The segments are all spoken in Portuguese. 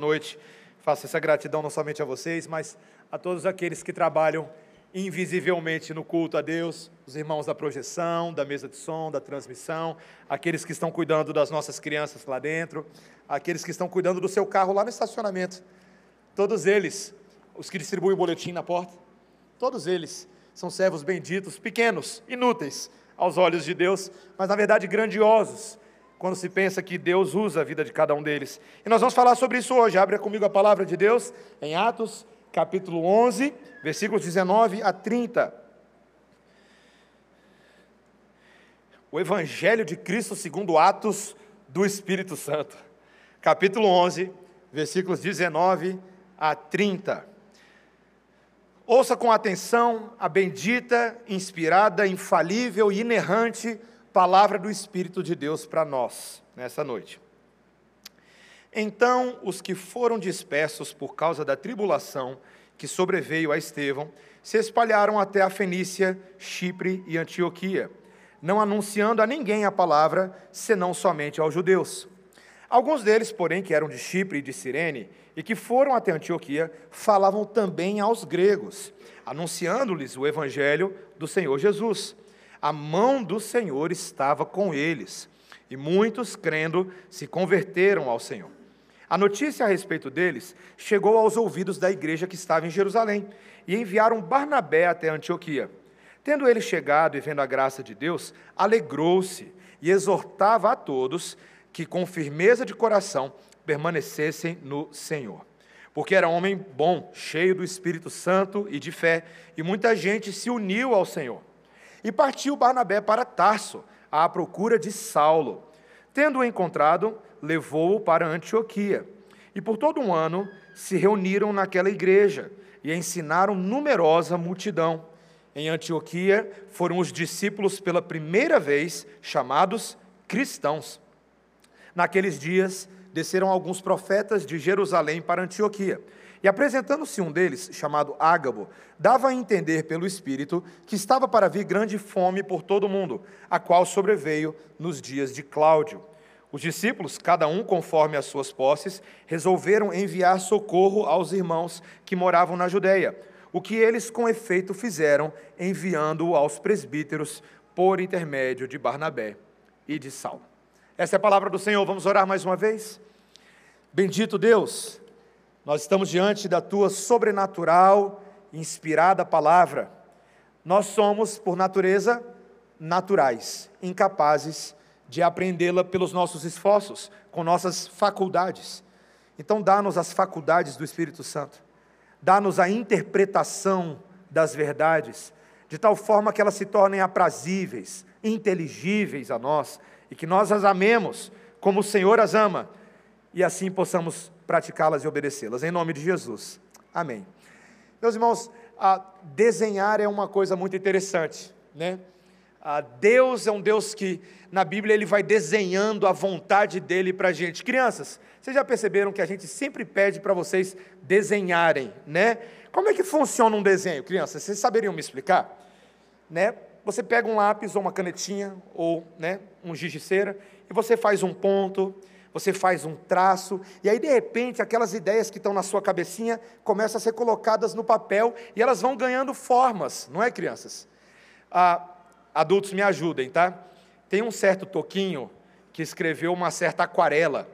noite. Faço essa gratidão não somente a vocês, mas a todos aqueles que trabalham invisivelmente no culto a Deus, os irmãos da projeção, da mesa de som, da transmissão, aqueles que estão cuidando das nossas crianças lá dentro, aqueles que estão cuidando do seu carro lá no estacionamento. Todos eles, os que distribuem o boletim na porta, todos eles são servos benditos, pequenos, inúteis aos olhos de Deus, mas na verdade grandiosos quando se pensa que Deus usa a vida de cada um deles. E nós vamos falar sobre isso hoje. Abra comigo a palavra de Deus em Atos, capítulo 11, versículos 19 a 30. O Evangelho de Cristo segundo Atos do Espírito Santo. Capítulo 11, versículos 19 a 30. Ouça com atenção a bendita, inspirada, infalível e inerrante palavra do Espírito de Deus para nós nessa noite. Então, os que foram dispersos por causa da tribulação que sobreveio a Estevão se espalharam até a Fenícia, Chipre e Antioquia, não anunciando a ninguém a palavra, senão somente aos judeus. Alguns deles, porém, que eram de Chipre e de Cirene, e que foram até Antioquia, falavam também aos gregos, anunciando-lhes o evangelho do Senhor Jesus a mão do Senhor estava com eles, e muitos, crendo, se converteram ao Senhor. A notícia a respeito deles chegou aos ouvidos da igreja que estava em Jerusalém, e enviaram Barnabé até Antioquia. Tendo ele chegado e vendo a graça de Deus, alegrou-se e exortava a todos que, com firmeza de coração, permanecessem no Senhor. Porque era homem bom, cheio do Espírito Santo e de fé, e muita gente se uniu ao Senhor. E partiu Barnabé para Tarso, à procura de Saulo. Tendo-o encontrado, levou-o para Antioquia. E por todo um ano se reuniram naquela igreja e ensinaram numerosa multidão. Em Antioquia foram os discípulos pela primeira vez chamados cristãos. Naqueles dias desceram alguns profetas de Jerusalém para Antioquia e apresentando-se um deles, chamado Ágabo, dava a entender pelo Espírito que estava para vir grande fome por todo o mundo, a qual sobreveio nos dias de Cláudio. Os discípulos, cada um conforme as suas posses, resolveram enviar socorro aos irmãos que moravam na Judéia, o que eles com efeito fizeram, enviando-o aos presbíteros por intermédio de Barnabé e de Saulo. Essa é a palavra do Senhor. Vamos orar mais uma vez? Bendito Deus, nós estamos diante da tua sobrenatural, inspirada palavra. Nós somos, por natureza, naturais, incapazes de aprendê-la pelos nossos esforços, com nossas faculdades. Então, dá-nos as faculdades do Espírito Santo, dá-nos a interpretação das verdades, de tal forma que elas se tornem aprazíveis, inteligíveis a nós, e que nós as amemos como o Senhor as ama, e assim possamos praticá-las e obedecê-las. Em nome de Jesus. Amém. Meus irmãos, desenhar é uma coisa muito interessante, né? Deus é um Deus que na Bíblia ele vai desenhando a vontade dele para a gente. Crianças, vocês já perceberam que a gente sempre pede para vocês desenharem, né? Como é que funciona um desenho, crianças? Vocês saberiam me explicar? Né? Você pega um lápis ou uma canetinha ou né, um giz de cera e você faz um ponto, você faz um traço, e aí de repente aquelas ideias que estão na sua cabecinha começam a ser colocadas no papel e elas vão ganhando formas, não é, crianças? Ah, adultos me ajudem, tá? Tem um certo Toquinho que escreveu uma certa aquarela,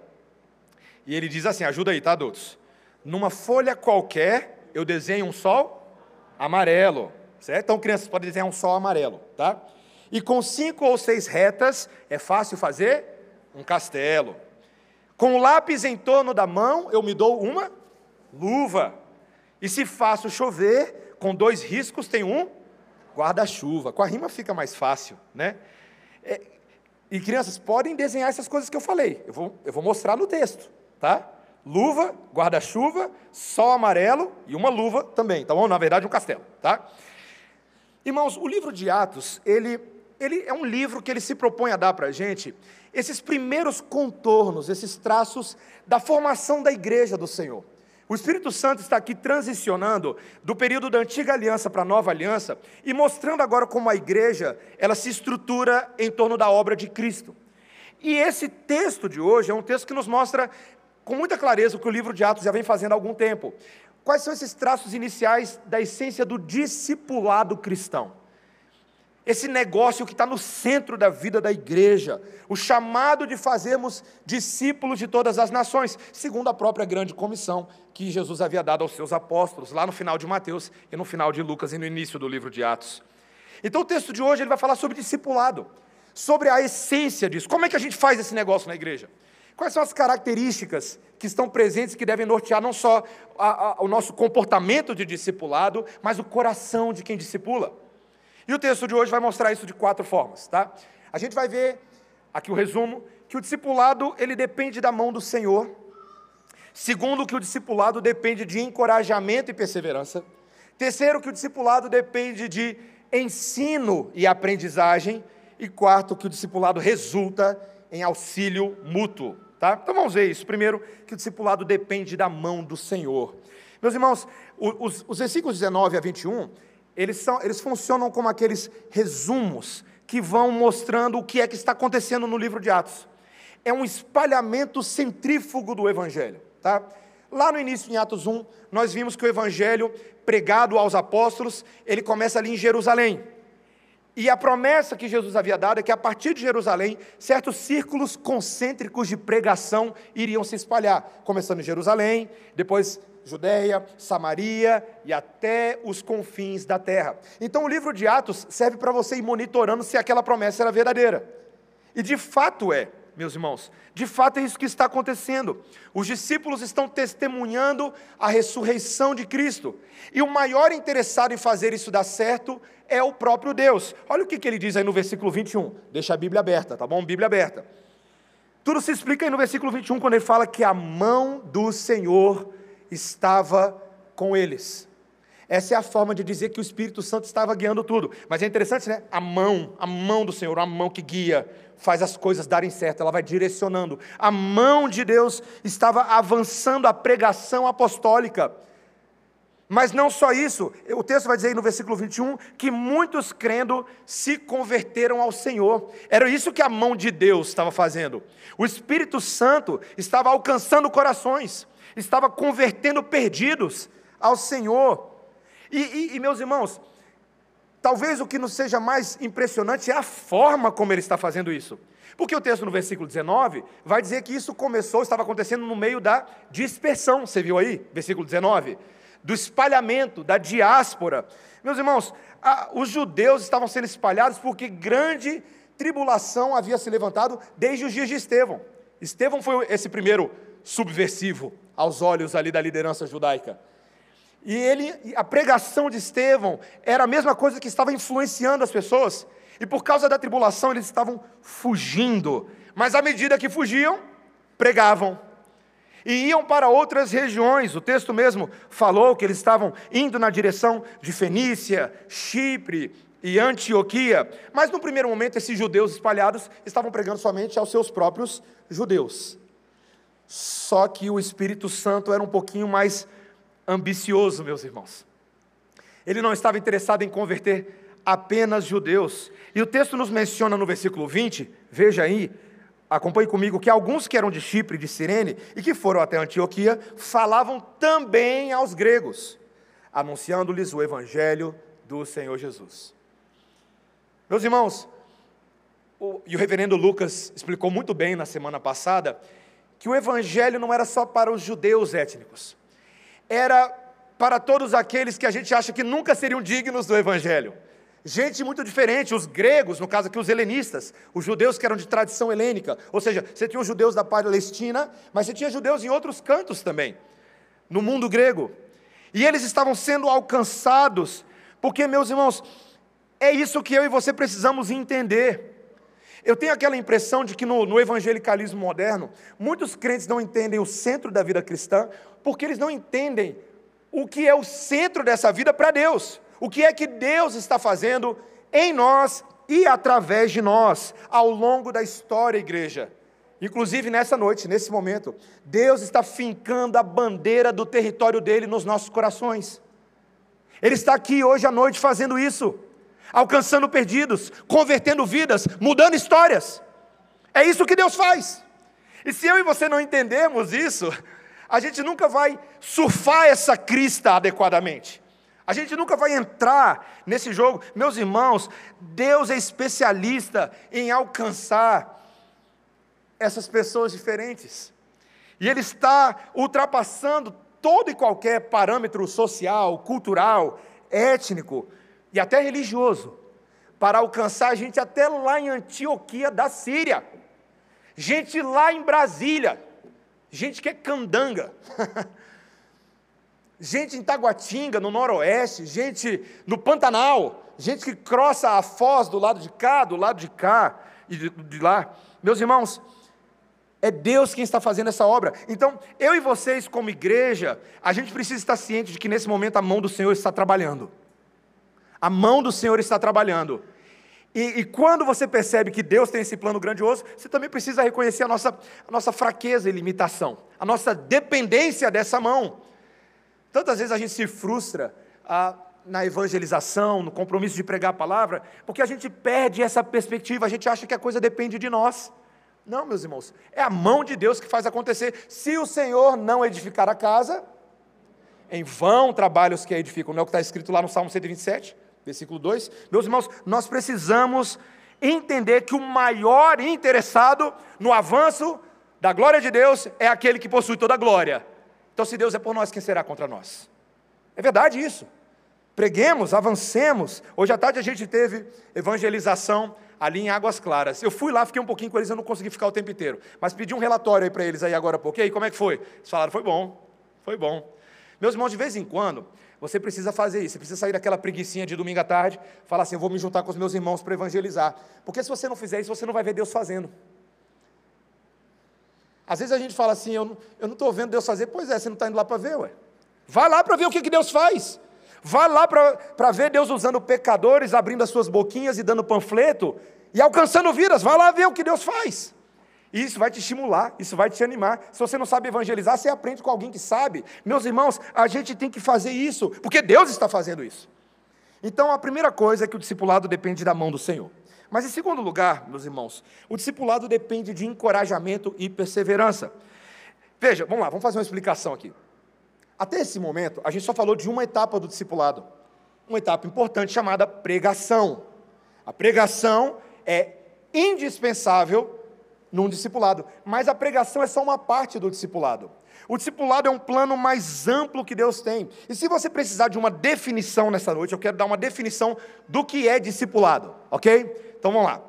e ele diz assim: ajuda aí, tá, adultos? Numa folha qualquer, eu desenho um sol amarelo, certo? Então, crianças podem desenhar um sol amarelo, tá? E com cinco ou seis retas, é fácil fazer um castelo. Com o lápis em torno da mão, eu me dou uma luva. E se faço chover, com dois riscos tem um guarda-chuva. Com a rima fica mais fácil, né? É, e crianças, podem desenhar essas coisas que eu falei. Eu vou, eu vou mostrar no texto, tá? Luva, guarda-chuva, sol amarelo e uma luva também, tá bom? Na verdade, um castelo, tá? Irmãos, o livro de Atos, ele, ele é um livro que ele se propõe a dar para a gente esses primeiros contornos, esses traços da formação da igreja do Senhor. O Espírito Santo está aqui transicionando do período da antiga aliança para a nova aliança e mostrando agora como a igreja, ela se estrutura em torno da obra de Cristo. E esse texto de hoje é um texto que nos mostra com muita clareza o que o livro de Atos já vem fazendo há algum tempo. Quais são esses traços iniciais da essência do discipulado cristão? Esse negócio que está no centro da vida da igreja, o chamado de fazermos discípulos de todas as nações, segundo a própria grande comissão que Jesus havia dado aos seus apóstolos, lá no final de Mateus e no final de Lucas e no início do livro de Atos. Então o texto de hoje ele vai falar sobre discipulado, sobre a essência disso. Como é que a gente faz esse negócio na igreja? Quais são as características que estão presentes que devem nortear não só a, a, o nosso comportamento de discipulado, mas o coração de quem discipula? E o texto de hoje vai mostrar isso de quatro formas, tá? A gente vai ver aqui o resumo que o discipulado ele depende da mão do Senhor. Segundo, que o discipulado depende de encorajamento e perseverança. Terceiro, que o discipulado depende de ensino e aprendizagem. E quarto, que o discipulado resulta em auxílio mútuo. Tá? Então vamos ver isso. Primeiro, que o discipulado depende da mão do Senhor. Meus irmãos, os, os versículos 19 a 21, eles, são, eles funcionam como aqueles resumos que vão mostrando o que é que está acontecendo no livro de Atos. É um espalhamento centrífugo do Evangelho. Tá? Lá no início, em Atos 1, nós vimos que o Evangelho pregado aos apóstolos, ele começa ali em Jerusalém. E a promessa que Jesus havia dado é que a partir de Jerusalém, certos círculos concêntricos de pregação iriam se espalhar, começando em Jerusalém, depois Judéia, Samaria e até os confins da terra. Então o livro de Atos serve para você ir monitorando se aquela promessa era verdadeira. E de fato é meus irmãos. De fato é isso que está acontecendo. Os discípulos estão testemunhando a ressurreição de Cristo. E o maior interessado em fazer isso dar certo é o próprio Deus. Olha o que, que ele diz aí no versículo 21. Deixa a Bíblia aberta, tá bom? Bíblia aberta. Tudo se explica aí no versículo 21, quando ele fala que a mão do Senhor estava com eles. Essa é a forma de dizer que o Espírito Santo estava guiando tudo. Mas é interessante, né? A mão, a mão do Senhor, a mão que guia, faz as coisas darem certo, ela vai direcionando. A mão de Deus estava avançando a pregação apostólica. Mas não só isso, o texto vai dizer aí no versículo 21 que muitos crendo se converteram ao Senhor. Era isso que a mão de Deus estava fazendo. O Espírito Santo estava alcançando corações, estava convertendo perdidos ao Senhor. E, e, e meus irmãos, Talvez o que nos seja mais impressionante é a forma como ele está fazendo isso. Porque o texto no versículo 19 vai dizer que isso começou, estava acontecendo no meio da dispersão, você viu aí? Versículo 19. Do espalhamento, da diáspora. Meus irmãos, a, os judeus estavam sendo espalhados porque grande tribulação havia se levantado desde os dias de Estevão. Estevão foi esse primeiro subversivo aos olhos ali da liderança judaica. E ele, a pregação de Estevão era a mesma coisa que estava influenciando as pessoas. E por causa da tribulação eles estavam fugindo. Mas à medida que fugiam, pregavam. E iam para outras regiões. O texto mesmo falou que eles estavam indo na direção de Fenícia, Chipre e Antioquia. Mas no primeiro momento, esses judeus espalhados estavam pregando somente aos seus próprios judeus. Só que o Espírito Santo era um pouquinho mais ambicioso, meus irmãos. Ele não estava interessado em converter apenas judeus. E o texto nos menciona no versículo 20, veja aí, acompanhe comigo, que alguns que eram de Chipre de Cirene e que foram até Antioquia falavam também aos gregos, anunciando-lhes o evangelho do Senhor Jesus. Meus irmãos, o, e o reverendo Lucas explicou muito bem na semana passada que o evangelho não era só para os judeus étnicos era para todos aqueles que a gente acha que nunca seriam dignos do Evangelho. Gente muito diferente, os gregos, no caso aqui os helenistas, os judeus que eram de tradição helênica, ou seja, você tinha os judeus da Palestina, mas você tinha judeus em outros cantos também, no mundo grego. E eles estavam sendo alcançados, porque, meus irmãos, é isso que eu e você precisamos entender. Eu tenho aquela impressão de que no, no, evangelicalismo moderno, muitos crentes não entendem o centro da vida cristã, porque eles não entendem o que é o centro dessa vida para Deus. O que é que Deus está fazendo em nós e através de nós, ao longo da história, igreja. Inclusive nessa noite, nesse momento, Deus está fincando a bandeira do território dele nos nossos corações. Ele está aqui hoje à noite fazendo isso, alcançando perdidos, convertendo vidas, mudando histórias. É isso que Deus faz. E se eu e você não entendermos isso, a gente nunca vai surfar essa crista adequadamente. A gente nunca vai entrar nesse jogo. Meus irmãos, Deus é especialista em alcançar essas pessoas diferentes. E Ele está ultrapassando todo e qualquer parâmetro social, cultural, étnico e até religioso, para alcançar gente até lá em Antioquia da Síria, gente lá em Brasília, gente que é candanga. gente em Taguatinga, no Noroeste, gente no Pantanal, gente que crossa a foz do lado de cá, do lado de cá e de, de lá. Meus irmãos, é Deus quem está fazendo essa obra. Então, eu e vocês, como igreja, a gente precisa estar ciente de que nesse momento a mão do Senhor está trabalhando. A mão do Senhor está trabalhando. E, e, quando você percebe que Deus tem esse plano grandioso, você também precisa reconhecer a nossa, a nossa fraqueza e limitação, a nossa dependência dessa mão. Tantas vezes a gente se frustra ah, na evangelização, no compromisso de pregar a palavra, porque a gente perde essa perspectiva, a gente acha que a coisa depende de nós. Não, meus irmãos, é a mão de Deus que faz acontecer. Se o Senhor não edificar a casa, em vão trabalhos que a edificam, não é o que está escrito lá no Salmo 127, versículo 2. Meus irmãos, nós precisamos entender que o maior interessado no avanço da glória de Deus é aquele que possui toda a glória. Então, se Deus é por nós, quem será contra nós? É verdade isso. Preguemos, avancemos. Hoje à tarde a gente teve evangelização ali em Águas Claras. Eu fui lá, fiquei um pouquinho com eles, eu não consegui ficar o tempo inteiro. Mas pedi um relatório aí para eles aí agora há pouco. E aí, como é que foi? Eles falaram, foi bom, foi bom. Meus irmãos, de vez em quando, você precisa fazer isso. Você precisa sair daquela preguiçinha de domingo à tarde, falar assim, eu vou me juntar com os meus irmãos para evangelizar. Porque se você não fizer isso, você não vai ver Deus fazendo. Às vezes a gente fala assim, eu não estou vendo Deus fazer. Pois é, você não está indo lá para ver, ué. Vai lá para ver o que, que Deus faz. Vai lá para ver Deus usando pecadores, abrindo as suas boquinhas e dando panfleto e alcançando vidas. Vai lá ver o que Deus faz. Isso vai te estimular, isso vai te animar. Se você não sabe evangelizar, você aprende com alguém que sabe. Meus irmãos, a gente tem que fazer isso, porque Deus está fazendo isso. Então, a primeira coisa é que o discipulado depende da mão do Senhor. Mas em segundo lugar, meus irmãos, o discipulado depende de encorajamento e perseverança. Veja, vamos lá, vamos fazer uma explicação aqui. Até esse momento, a gente só falou de uma etapa do discipulado, uma etapa importante chamada pregação. A pregação é indispensável num discipulado, mas a pregação é só uma parte do discipulado. O discipulado é um plano mais amplo que Deus tem. E se você precisar de uma definição nessa noite, eu quero dar uma definição do que é discipulado, ok? Então vamos lá.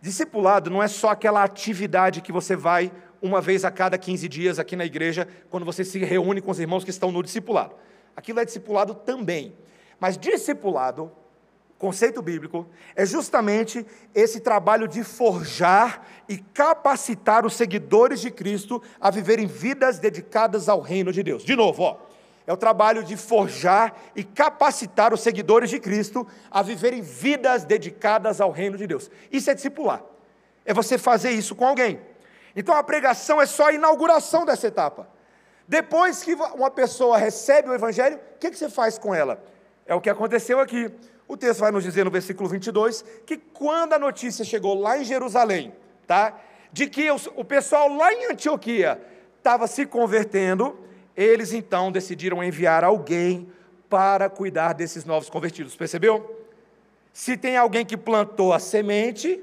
Discipulado não é só aquela atividade que você vai uma vez a cada 15 dias aqui na igreja, quando você se reúne com os irmãos que estão no discipulado. Aquilo é discipulado também. Mas discipulado, conceito bíblico, é justamente esse trabalho de forjar e capacitar os seguidores de Cristo a viverem vidas dedicadas ao reino de Deus. De novo, ó é o trabalho de forjar e capacitar os seguidores de Cristo a viverem vidas dedicadas ao reino de Deus. Isso é discipular. É você fazer isso com alguém. Então a pregação é só a inauguração dessa etapa. Depois que uma pessoa recebe o evangelho, o que, você faz com ela? É o que aconteceu aqui. O texto vai nos dizer no versículo 22 que quando a notícia chegou lá em Jerusalém, tá? De que o pessoal lá em Antioquia estava se convertendo, eles então decidiram enviar alguém para cuidar desses novos convertidos. Percebeu? Se tem alguém que plantou a semente,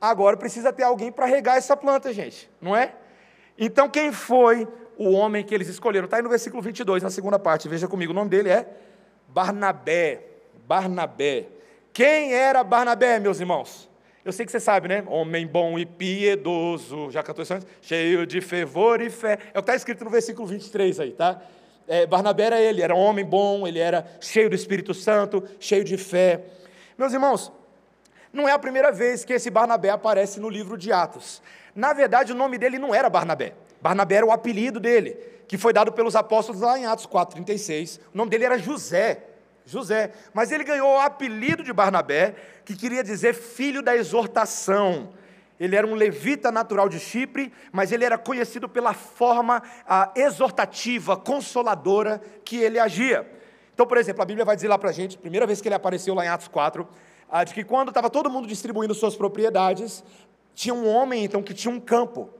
agora precisa ter alguém para regar essa planta, gente, não é? Então, quem foi o homem que eles escolheram? Está aí no versículo 22, na segunda parte, veja comigo, o nome dele é Barnabé. Barnabé. Quem era Barnabé, meus irmãos? Eu sei que você sabe, né? Homem bom e piedoso, já cantou isso antes? Cheio de fervor e fé. É o que está escrito no versículo 23 aí, tá? É, Barnabé era ele, era um homem bom, ele era cheio do Espírito Santo, cheio de fé. Meus irmãos, não é a primeira vez que esse Barnabé aparece no livro de Atos. Na verdade, o nome dele não era Barnabé. Barnabé era o apelido dele, que foi dado pelos apóstolos lá em Atos 4,36. O nome dele era José. José. Mas ele ganhou o apelido de Barnabé, que queria dizer filho da exortação. Ele era um levita natural de Chipre, mas ele era conhecido pela forma ah, exortativa, consoladora que ele agia. Então, por exemplo, a Bíblia vai dizer lá para a gente, primeira vez que ele apareceu lá em Atos 4, ah, de que quando estava todo mundo distribuindo suas propriedades, tinha um homem então que tinha um campo.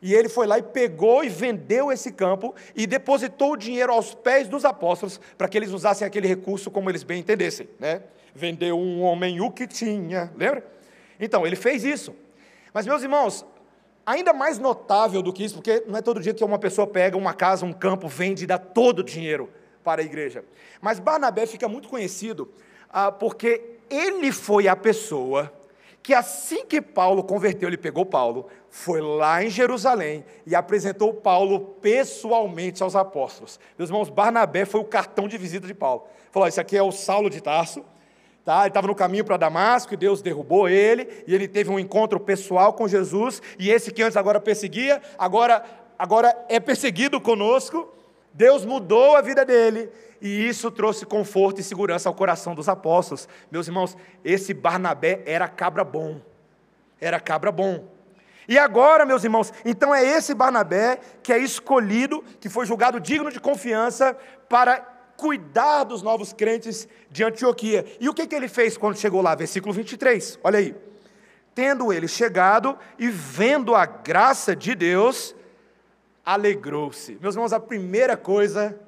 E ele foi lá e pegou e vendeu esse campo e depositou o dinheiro aos pés dos apóstolos para que eles usassem aquele recurso como eles bem entendessem. Né? Vendeu um homem o que tinha, lembra? Então, ele fez isso. Mas, meus irmãos, ainda mais notável do que isso, porque não é todo dia que uma pessoa pega uma casa, um campo, vende e dá todo o dinheiro para a igreja. Mas Barnabé fica muito conhecido ah, porque ele foi a pessoa que assim que Paulo converteu, ele pegou Paulo, foi lá em Jerusalém e apresentou Paulo pessoalmente aos apóstolos. Meus irmãos, Barnabé foi o cartão de visita de Paulo. Falou: Esse aqui é o Saulo de Tarso. Tá? Ele estava no caminho para Damasco e Deus derrubou ele, e ele teve um encontro pessoal com Jesus, e esse que antes agora perseguia, agora, agora é perseguido conosco. Deus mudou a vida dele, e isso trouxe conforto e segurança ao coração dos apóstolos. Meus irmãos, esse Barnabé era cabra bom. Era cabra bom. E agora, meus irmãos, então é esse Barnabé que é escolhido, que foi julgado digno de confiança para cuidar dos novos crentes de Antioquia. E o que, que ele fez quando chegou lá? Versículo 23, olha aí. Tendo ele chegado e vendo a graça de Deus, alegrou-se. Meus irmãos, a primeira coisa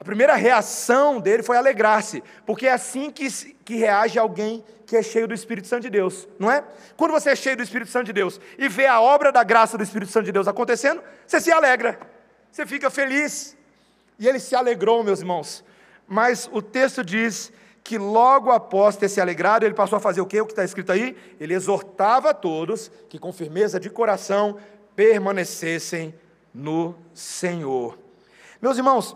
a primeira reação dele foi alegrar-se, porque é assim que, que reage alguém que é cheio do Espírito Santo de Deus, não é? Quando você é cheio do Espírito Santo de Deus e vê a obra da graça do Espírito Santo de Deus acontecendo, você se alegra, você fica feliz. E ele se alegrou, meus irmãos. Mas o texto diz que logo após ter se alegrado, ele passou a fazer o que? O que está escrito aí? Ele exortava a todos que com firmeza de coração permanecessem no Senhor. Meus irmãos,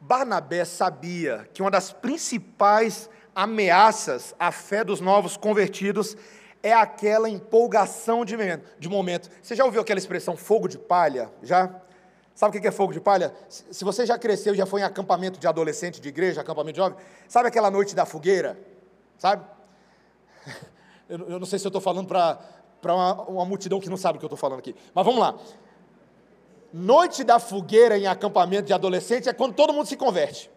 Barnabé sabia que uma das principais ameaças à fé dos novos convertidos é aquela empolgação de momento. Você já ouviu aquela expressão fogo de palha? Já? Sabe o que é fogo de palha? Se você já cresceu, já foi em acampamento de adolescente de igreja, acampamento de jovem, sabe aquela noite da fogueira? Sabe? Eu, não sei se eu estou falando para uma, uma multidão que não sabe o que eu estou falando aqui. Mas vamos lá. Noite da fogueira em acampamento de adolescente é quando todo mundo se converte.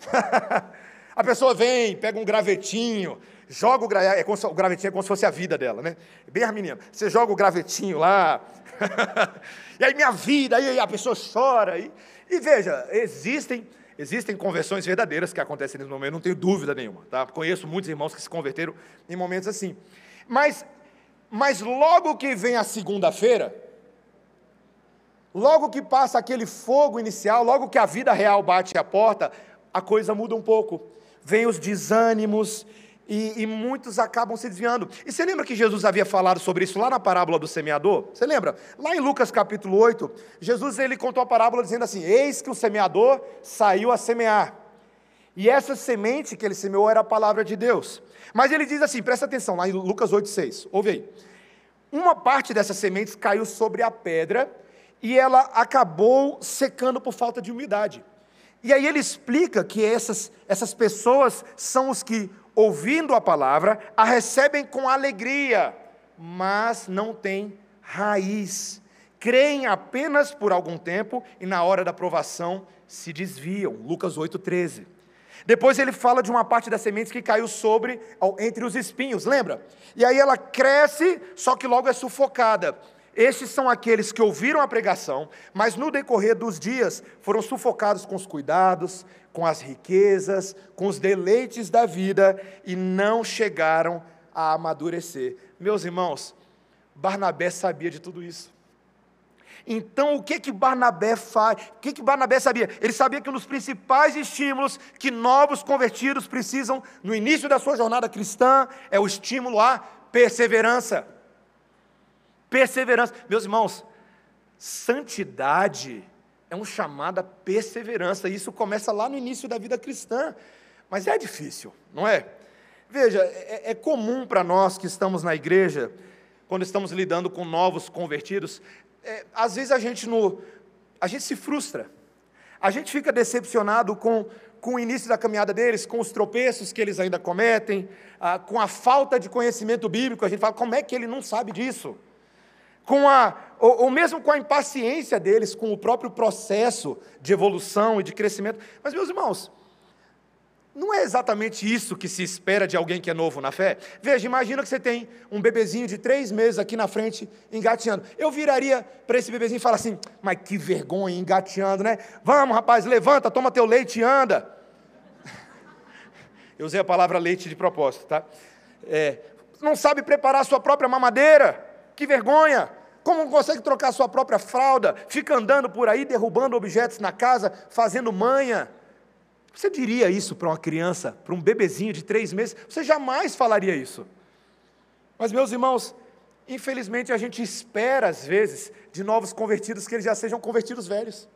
a pessoa vem, pega um gravetinho, joga o gravetinho, é como se, o gravetinho é como se fosse a vida dela, né? Bem as meninas. Você joga o gravetinho lá, e aí minha vida, aí a pessoa chora. E, e veja, existem existem conversões verdadeiras que acontecem nesse momento, não tenho dúvida nenhuma. Tá? Conheço muitos irmãos que se converteram em momentos assim. Mas, mas logo que vem a segunda-feira, Logo que passa aquele fogo inicial, logo que a vida real bate a porta, a coisa muda um pouco. Vem os desânimos e, e, muitos acabam se desviando. E você lembra que Jesus havia falado sobre isso lá na parábola do semeador? Você lembra? Lá em Lucas capítulo 8, Jesus ele contou a parábola dizendo assim: Eis que o semeador saiu a semear. E essa semente que ele semeou era a palavra de Deus. Mas ele diz assim: presta atenção, lá em Lucas 8,6, ouve aí. Uma parte dessas sementes caiu sobre a pedra e ela acabou secando por falta de umidade. E aí ele explica que essas, essas pessoas são os que, ouvindo a palavra, a recebem com alegria, mas não têm raiz. Creem apenas por algum tempo e na hora da provação se desviam. Lucas 8,13. Depois ele fala de uma parte das sementes que caiu sobre, entre os espinhos, lembra? E aí ela cresce, só que logo é sufocada. Estes são aqueles que ouviram a pregação, mas no decorrer dos dias foram sufocados com os cuidados, com as riquezas, com os deleites da vida e não chegaram a amadurecer. Meus irmãos, Barnabé sabia de tudo isso. Então, o que que Barnabé faz? O que que Barnabé sabia? Ele sabia que um dos principais estímulos que novos convertidos precisam no início da sua jornada cristã é o estímulo à perseverança. Perseverança. Meus irmãos, santidade é um chamado à perseverança. Isso começa lá no início da vida cristã. Mas é difícil, não é? Veja, é, é comum para nós que estamos na igreja, quando estamos lidando com novos convertidos, é, às vezes a gente, no, a gente se frustra. A gente fica decepcionado com, com o início da caminhada deles, com os tropeços que eles ainda cometem, ah, com a falta de conhecimento bíblico. A gente fala, como é que ele não sabe disso? Com a, ou, ou, mesmo com a impaciência deles, com o próprio processo de evolução e de crescimento. Mas, meus irmãos, Não é exatamente isso que se espera de alguém que é novo na fé. Veja, imagina que você tem um bebezinho de três meses aqui na frente, engateando. Eu viraria para esse bebezinho e falar assim: mas que vergonha, engateando, né? Vamos, rapaz, levanta, toma teu leite e anda. Eu usei a palavra leite de propósito, tá? É, não sabe preparar a sua própria mamadeira. Que vergonha! Como não consegue trocar sua própria fralda? Fica andando por aí, derrubando objetos na casa, fazendo manha. Você diria isso para uma criança, para um bebezinho de três meses? Você jamais falaria isso. Mas, meus irmãos, infelizmente a gente espera, às vezes, de novos convertidos que eles já sejam convertidos velhos.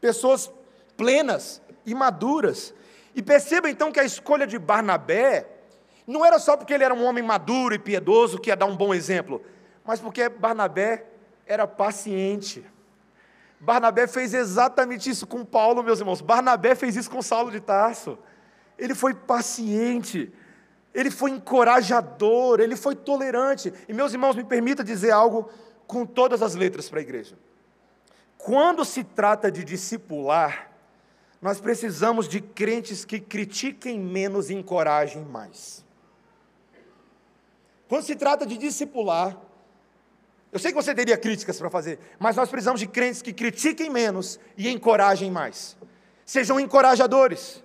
Pessoas plenas e maduras. E perceba então que a escolha de Barnabé não era só porque ele era um homem maduro e piedoso que ia dar um bom exemplo, mas porque Barnabé era paciente. Barnabé fez exatamente isso com Paulo, meus irmãos. Barnabé fez isso com Saulo de Tarso. Ele foi paciente, ele foi encorajador, ele foi tolerante. E, meus irmãos, me permita dizer algo com todas as letras para a igreja. Quando se trata de discipular, nós precisamos de crentes que critiquem menos e encorajem mais. Quando se trata de discipular, eu sei que você teria críticas para fazer, mas nós precisamos de crentes que critiquem menos e encorajem mais. Sejam encorajadores.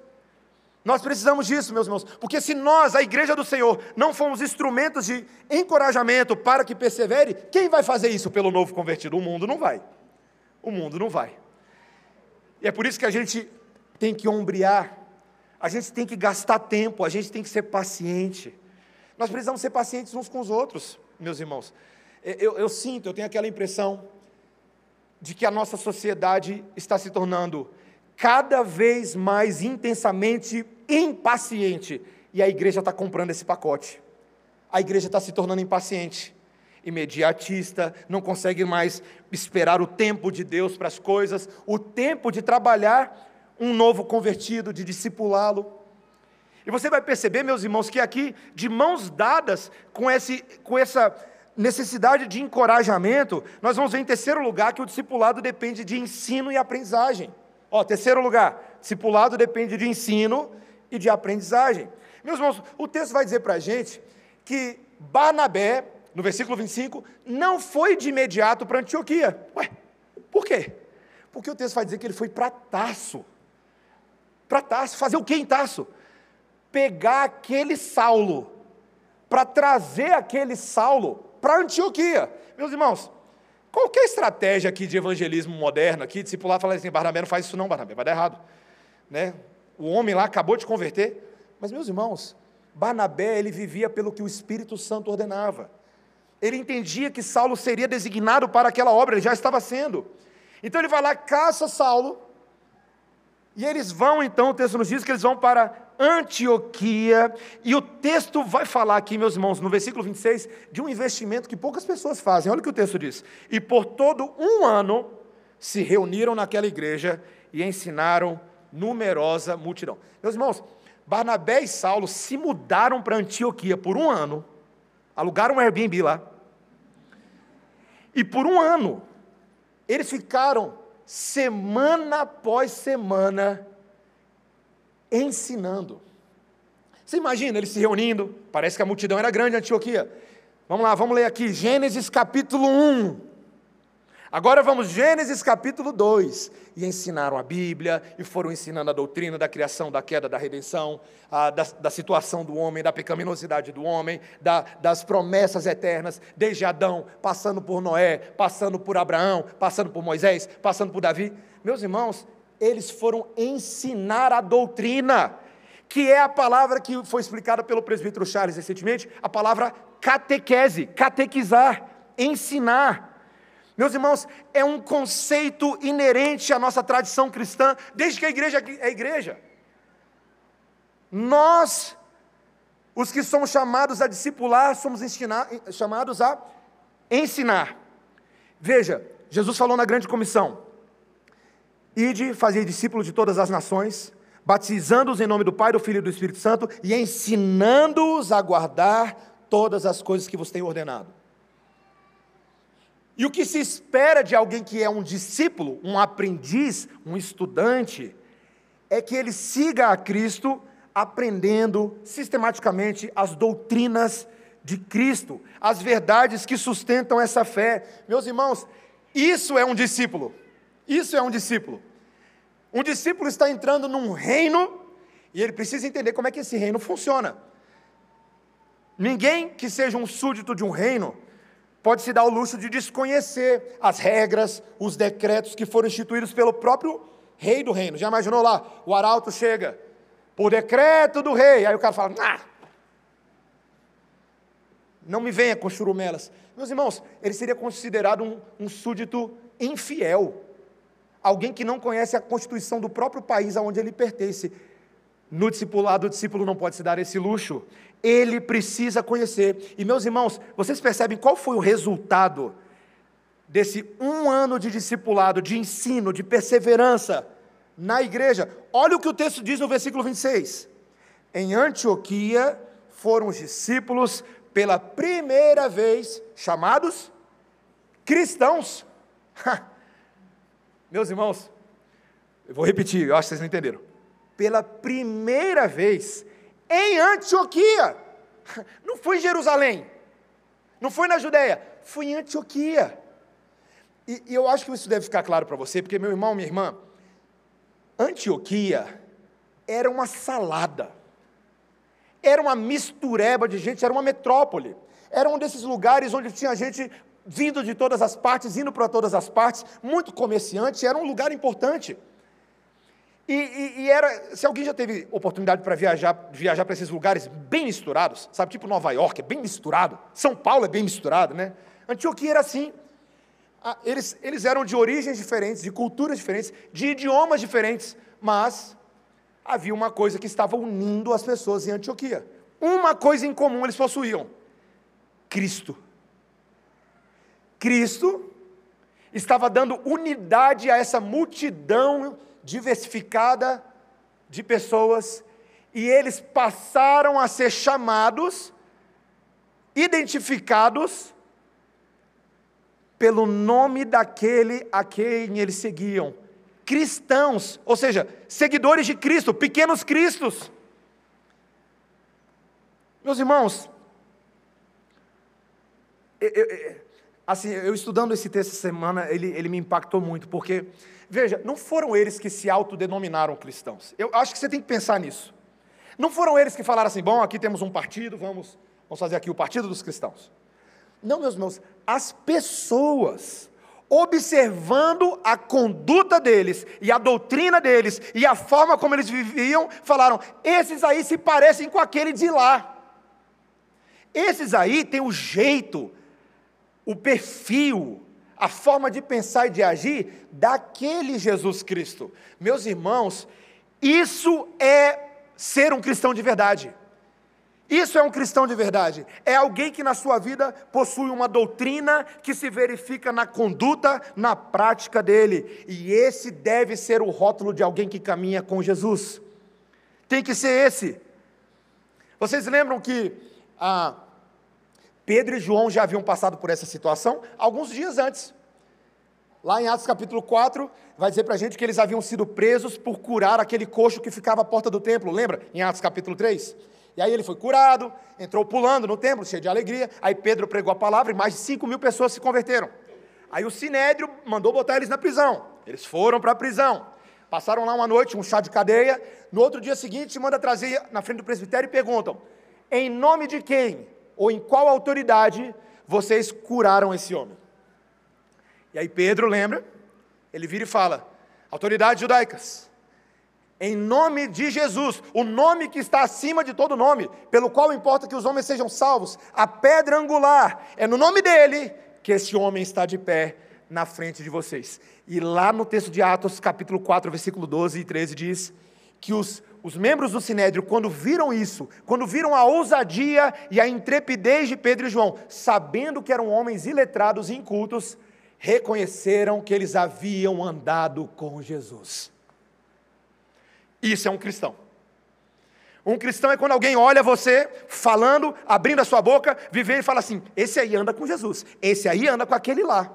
Nós precisamos disso, meus irmãos, porque se nós, a igreja do Senhor, não formos instrumentos de encorajamento para que persevere, quem vai fazer isso pelo novo convertido? O mundo não vai. O mundo não vai. E é por isso que a gente tem que ombrear, a gente tem que gastar tempo, a gente tem que ser paciente. Nós precisamos ser pacientes uns com os outros, meus irmãos. É, eu, eu sinto, eu tenho aquela impressão de que a nossa sociedade está se tornando cada vez mais intensamente impaciente. E a igreja está comprando esse pacote. A igreja está se tornando impaciente, imediatista, não consegue mais esperar o tempo de Deus para as coisas, o tempo de trabalhar um novo convertido, de discipulá-lo. E você vai perceber, meus irmãos, que aqui, de mãos dadas com, esse, com essa necessidade de encorajamento, nós vamos ver em terceiro lugar que o discipulado depende de ensino e aprendizagem. Ó, terceiro lugar, discipulado depende de ensino e de aprendizagem. Meus irmãos, o texto vai dizer para a gente que Barnabé, no versículo 25, não foi de imediato para Antioquia. Ué, por quê? Porque o texto vai dizer que ele foi para Tarso. Para Tarso, fazer o que em Tarso? Pegar aquele Saulo, para trazer aquele Saulo para Antioquia. Meus irmãos, qualquer estratégia aqui de evangelismo moderno, aqui, discipular, falar assim, Barnabé não faz isso não, Barnabé, vai dar errado. Né? O homem lá acabou de converter. Mas, meus irmãos, Barnabé, ele vivia pelo que o Espírito Santo ordenava. Ele entendia que Saulo seria designado para aquela obra, ele já estava sendo. Então ele vai lá, caça Saulo, e eles vão, então, o texto nos diz que eles vão para Antioquia, e o texto vai falar aqui, meus irmãos, no versículo 26, de um investimento que poucas pessoas fazem. Olha o que o texto diz. E por todo um ano se reuniram naquela igreja e ensinaram numerosa multidão. Meus irmãos, Barnabé e Saulo se mudaram para Antioquia por um ano, alugaram um Airbnb lá, e por um ano eles ficaram semana após semana, ensinando. Você imagina eles se reunindo, parece que a multidão era grande em Antioquia. Vamos lá, vamos ler aqui, Gênesis capítulo 1. Agora vamos, Gênesis capítulo 2. E ensinaram a Bíblia, e foram ensinando a doutrina da criação, da queda, da redenção, a, da, da, situação do homem, da pecaminosidade do homem, da, das promessas eternas, desde Adão, passando por Noé, passando por Abraão, passando por Moisés, passando por Davi. Meus irmãos, eles foram ensinar a doutrina, que é a palavra que foi explicada pelo presbítero Charles recentemente, a palavra catequese, catequizar, ensinar. Meus irmãos, é um conceito inerente à nossa tradição cristã, desde que a igreja é igreja. Nós, os que somos chamados a discipular, somos ensinar, chamados a ensinar. Veja, Jesus falou na grande comissão: Ide, fazei discípulos de todas as nações, batizando-os em nome do Pai, do Filho e do Espírito Santo e ensinando-os a guardar todas as coisas que vos tenho ordenado. E o que se espera de alguém que é um discípulo, um aprendiz, um estudante, é que ele siga a Cristo aprendendo sistematicamente as doutrinas de Cristo, as verdades que sustentam essa fé. Meus irmãos, isso é um discípulo. Isso é um discípulo. Um discípulo está entrando num reino e ele precisa entender como é que esse reino funciona. Ninguém que seja um súdito de um reino pode se dar o luxo de desconhecer as regras, os decretos que foram instituídos pelo próprio rei do reino. Já imaginou lá? O arauto chega, por decreto do rei. Aí o cara fala: ah, não me venha com churumelas. Meus irmãos, ele seria considerado um, um súdito infiel, alguém que não conhece a constituição do próprio país aonde ele pertence. No discipulado, o discípulo não pode se dar esse luxo. Ele precisa conhecer. E meus irmãos, vocês percebem qual foi o resultado desse um ano de discipulado, de ensino, de perseverança na igreja? Olha o que o texto diz no versículo 26. Em Antioquia foram os discípulos pela primeira vez chamados cristãos. Meus irmãos, eu vou repetir, eu acho que vocês não entenderam pela primeira vez em Antioquia. Não foi em Jerusalém, não foi na Judéia, foi em Antioquia. E, e eu acho que isso deve ficar claro para você, porque meu irmão, minha irmã, Antioquia era uma salada, era uma mistureba de gente, era uma metrópole, era um desses lugares onde tinha gente vindo de todas as partes, indo para todas as partes, muito comerciante, era um lugar importante. E, e, e, era, se alguém já teve oportunidade para viajar, viajar para esses lugares bem misturados, sabe, tipo Nova York, é bem misturado, São Paulo é bem misturado, né? Antioquia era assim. Ah, eles, eles eram de origens diferentes, de culturas diferentes, de idiomas diferentes, mas havia uma coisa que estava unindo as pessoas em Antioquia. Uma coisa em comum eles possuíam: Cristo. Cristo estava dando unidade a essa multidão diversificada de pessoas, e eles passaram a ser chamados, identificados, pelo nome daquele a quem eles seguiam. Cristãos, ou seja, seguidores de Cristo, pequenos cristos. Meus irmãos, eu, eu, assim, eu estudando esse texto essa semana, ele, ele me impactou muito, porque Veja, não foram eles que se autodenominaram cristãos. Eu acho que você tem que pensar nisso. Não foram eles que falaram assim, bom, aqui temos um partido, vamos, vamos fazer aqui o partido dos cristãos. Não, meus irmãos, as pessoas, observando a conduta deles, e a doutrina deles, e a forma como eles viviam, falaram: esses aí se parecem com aquele de lá. Esses aí têm o jeito, o perfil, a forma de pensar e de agir daquele Jesus Cristo. Meus irmãos, isso é ser um cristão de verdade. Isso é um cristão de verdade. É alguém que na sua vida possui uma doutrina que se verifica na conduta, na prática dele. E esse deve ser o rótulo de alguém que caminha com Jesus. Tem que ser esse. Vocês lembram que ah, Pedro e João já haviam passado por essa situação alguns dias antes. Lá em Atos capítulo 4, vai dizer para a gente que eles haviam sido presos por curar aquele coxo que ficava à porta do templo, lembra? Em Atos capítulo 3. E aí ele foi curado, entrou pulando no templo, cheio de alegria. Aí Pedro pregou a palavra e mais de 5 mil pessoas se converteram. Aí o Sinédrio mandou botar eles na prisão. Eles foram para a prisão. Passaram lá uma noite, um chá de cadeia. No outro dia seguinte, manda trazer na frente do presbitério e perguntam: em nome de quem ou em qual autoridade vocês curaram esse homem? E aí Pedro lembra, ele vira e fala: autoridades judaicas, em nome de Jesus, o nome que está acima de todo nome, pelo qual importa que os homens sejam salvos, a pedra angular, é no nome dele que esse homem está de pé na frente de vocês. E lá no texto de Atos, capítulo 4, versículo 12 e 13, diz que os, os membros do Sinédrio, quando viram isso, quando viram a ousadia e a intrepidez de Pedro e João, sabendo que eram homens iletrados e incultos, reconheceram que eles haviam andado com Jesus. Isso é um cristão. Um cristão é quando alguém olha você falando, abrindo a sua boca, vivendo e fala assim: esse aí anda com Jesus, esse aí anda com aquele lá.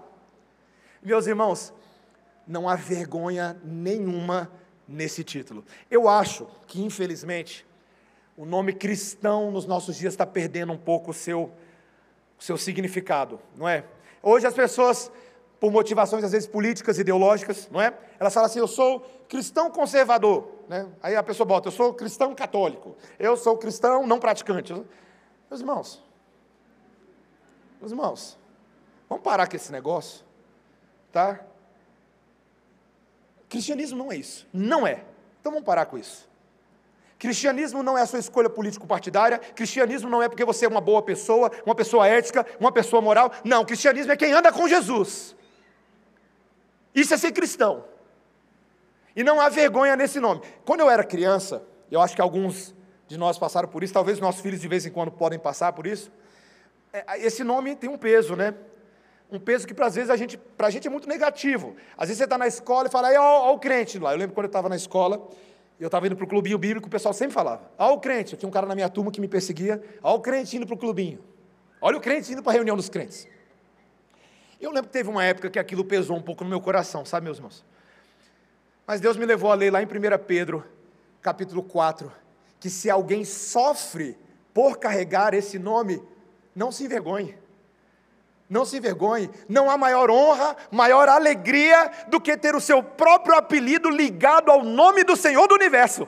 Meus irmãos, não há vergonha nenhuma nesse título. Eu acho que, infelizmente, o nome cristão nos nossos dias está perdendo um pouco o seu, o seu significado, não é? Hoje as pessoas, por motivações às vezes políticas, ideológicas, não é? Elas falam assim: eu sou cristão conservador, né? Aí a pessoa bota: eu sou cristão católico, eu sou cristão não praticante. Meus irmãos, meus irmãos, vamos parar com esse negócio, tá? Cristianismo não é isso, não é. Então vamos parar com isso. Cristianismo não é a sua escolha político-partidária, cristianismo não é porque você é uma boa pessoa, uma pessoa ética, uma pessoa moral. Não, cristianismo é quem anda com Jesus. Isso é ser cristão. E não há vergonha nesse nome. Quando eu era criança, eu acho que alguns de nós passaram por isso, talvez nossos filhos de vez em quando podem passar por isso. É, esse nome tem um peso, né? Um peso que, para vezes, a gente, a gente é muito negativo. Às vezes você está na escola e fala, ó, o crente lá. Eu lembro quando eu estava na escola, eu estava indo para o clubinho bíblico, o pessoal sempre falava, ó o crente. Eu tinha um cara na minha turma que me perseguia, ó o crente indo para o clubinho. Olha o crente indo para a reunião dos crentes. Eu lembro que teve uma época que aquilo pesou um pouco no meu coração, sabe, meus irmãos? Mas Deus me levou a ler lá em 1 Pedro, capítulo 4, que se alguém sofre por carregar esse nome, não se envergonhe. Não se envergonhe, não há maior honra, maior alegria do que ter o seu próprio apelido ligado ao nome do Senhor do universo.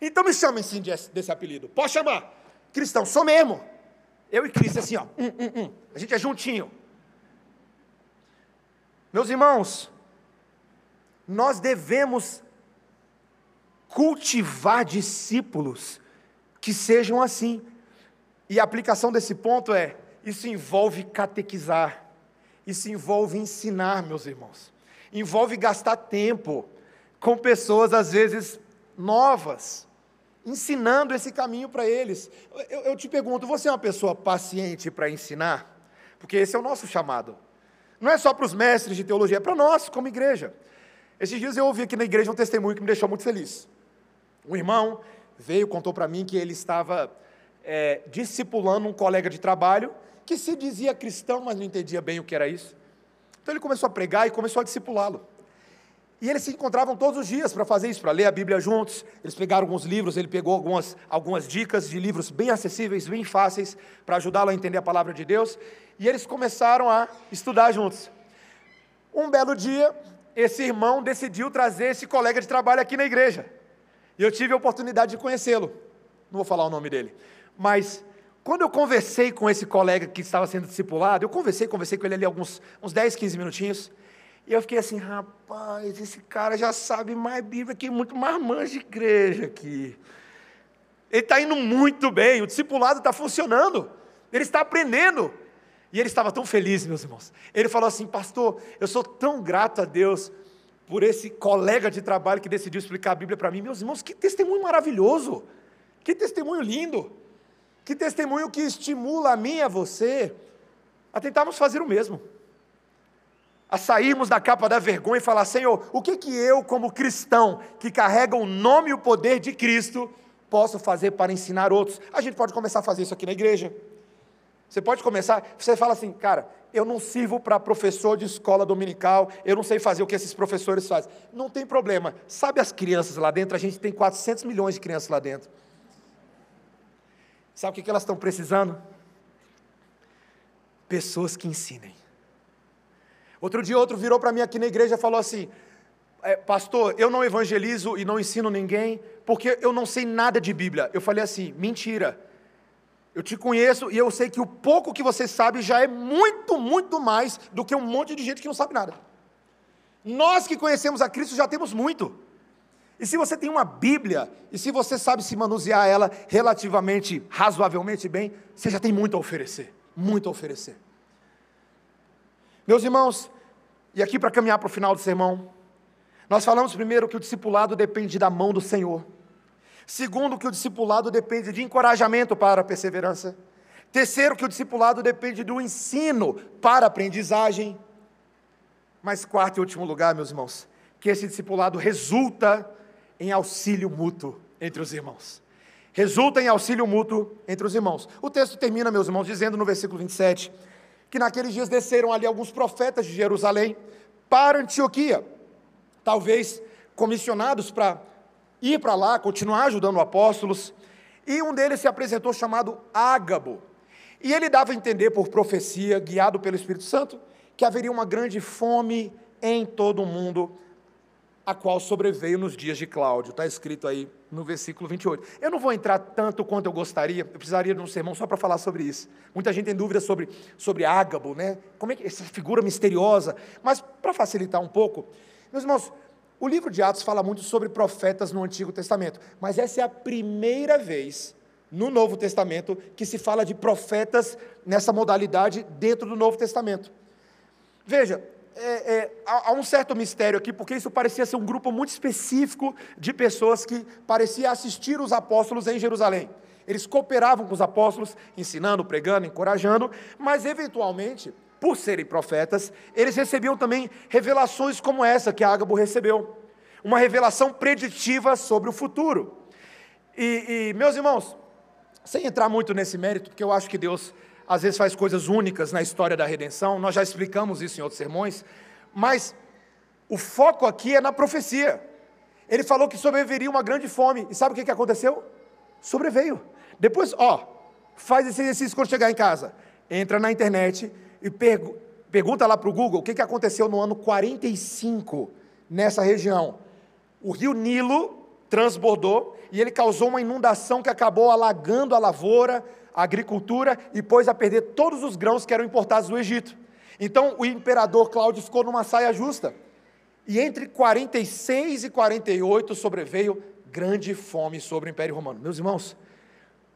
Então me chamem sim desse, desse apelido. Pode chamar. Cristão, sou mesmo. Eu e Cristo, assim, ó. Um, um, um. A gente é juntinho. Meus irmãos, nós devemos cultivar discípulos que sejam assim. E a aplicação desse ponto é: isso envolve catequizar, isso envolve ensinar, meus irmãos, envolve gastar tempo com pessoas, às vezes, novas, ensinando esse caminho para eles. Eu, eu, te pergunto: você é uma pessoa paciente para ensinar? Porque esse é o nosso chamado. Não é só para os mestres de teologia, é para nós, como igreja. Esses dias eu ouvi aqui na igreja um testemunho que me deixou muito feliz. Um irmão veio, contou para mim que ele estava é, discipulando um colega de trabalho que se dizia cristão, mas não entendia bem o que era isso. Então ele começou a pregar e começou a discipulá-lo. E eles se encontravam todos os dias para fazer isso, para ler a Bíblia juntos. Eles pegaram alguns livros, ele pegou algumas, algumas dicas de livros bem acessíveis, bem fáceis, para ajudá-lo a entender a palavra de Deus. E eles começaram a estudar juntos. Um belo dia, esse irmão decidiu trazer esse colega de trabalho aqui na igreja. E eu tive a oportunidade de conhecê-lo. Não vou falar o nome dele. Mas quando eu conversei com esse colega que estava sendo discipulado, eu conversei, conversei com ele ali alguns uns 10, 15 minutinhos, e eu fiquei assim, rapaz, esse cara já sabe mais Bíblia que muito mais manja de igreja aqui. Ele está indo muito bem, o discipulado está funcionando, ele está aprendendo. E ele estava tão feliz, meus irmãos. Ele falou assim, pastor, eu sou tão grato a Deus por esse colega de trabalho que decidiu explicar a Bíblia para mim. Meus irmãos, que testemunho maravilhoso, que testemunho lindo. Que testemunho que estimula a mim e a você a tentarmos fazer o mesmo. A sairmos da capa da vergonha e falar: Senhor, o que que eu, como cristão, que carrega o nome e o poder de Cristo, posso fazer para ensinar outros? A gente pode começar a fazer isso aqui na igreja. Você pode começar, você fala assim, cara, eu não sirvo para professor de escola dominical, eu não sei fazer o que esses professores fazem. Não tem problema. Sabe as crianças lá dentro? A gente tem 400 milhões de crianças lá dentro. Sabe o que elas estão precisando? Pessoas que ensinem. Outro dia, outro virou para mim aqui na igreja e falou assim: é, Pastor, eu não evangelizo e não ensino ninguém porque eu não sei nada de Bíblia. Eu falei assim: mentira. Eu te conheço e eu sei que o pouco que você sabe já é muito, muito mais do que um monte de gente que não sabe nada. Nós que conhecemos a Cristo já temos muito. E se você tem uma Bíblia, e se você sabe se manusear ela relativamente, razoavelmente bem, você já tem muito a oferecer. Muito a oferecer. Meus irmãos, e aqui para caminhar para o final do sermão, nós falamos primeiro que o discipulado depende da mão do Senhor. Segundo, que o discipulado depende de encorajamento para a perseverança. Terceiro, que o discipulado depende do ensino para a aprendizagem. Mas quarto e último lugar, meus irmãos, que esse discipulado resulta em auxílio mútuo entre os irmãos. Resulta em auxílio mútuo entre os irmãos. O texto termina, meus irmãos, dizendo no versículo 27 que naqueles dias desceram ali alguns profetas de Jerusalém para Antioquia, talvez comissionados para ir para lá, continuar ajudando apóstolos, e um deles se apresentou chamado Ágabo. E ele dava a entender por profecia, guiado pelo Espírito Santo, que haveria uma grande fome em todo o mundo, a qual sobreveio nos dias de Cláudio. Está escrito aí no versículo 28. Eu não vou entrar tanto quanto eu gostaria, eu precisaria de um sermão só para falar sobre isso. Muita gente tem dúvidas sobre, sobre Ágabo, né? Como é que essa figura misteriosa. Mas para facilitar um pouco, meus irmãos, o livro de Atos fala muito sobre profetas no Antigo Testamento, mas essa é a primeira vez no Novo Testamento que se fala de profetas nessa modalidade dentro do Novo Testamento. Veja, é, é, há, um certo mistério aqui, porque isso parecia ser um grupo muito específico de pessoas que parecia assistir os apóstolos em Jerusalém. Eles cooperavam com os apóstolos, ensinando, pregando, encorajando, mas eventualmente por serem profetas, eles recebiam também revelações como essa que Ágabo recebeu. Uma revelação preditiva sobre o futuro. E, e, meus irmãos, sem entrar muito nesse mérito, porque eu acho que Deus às vezes faz coisas únicas na história da redenção, nós já explicamos isso em outros sermões, mas o foco aqui é na profecia. Ele falou que sobreviveria uma grande fome, e sabe o que, que aconteceu? Sobreveio. Depois, ó, faz esse exercício quando chegar em casa. Entra na internet, e pergu pergunta lá para o Google o que, que aconteceu no ano 45 nessa região. O rio Nilo transbordou e ele causou uma inundação que acabou alagando a lavoura, a agricultura e pôs a perder todos os grãos que eram importados do Egito. Então o imperador Cláudio ficou numa saia justa. E entre 46 e 48 sobreveio grande fome sobre o Império Romano. Meus irmãos,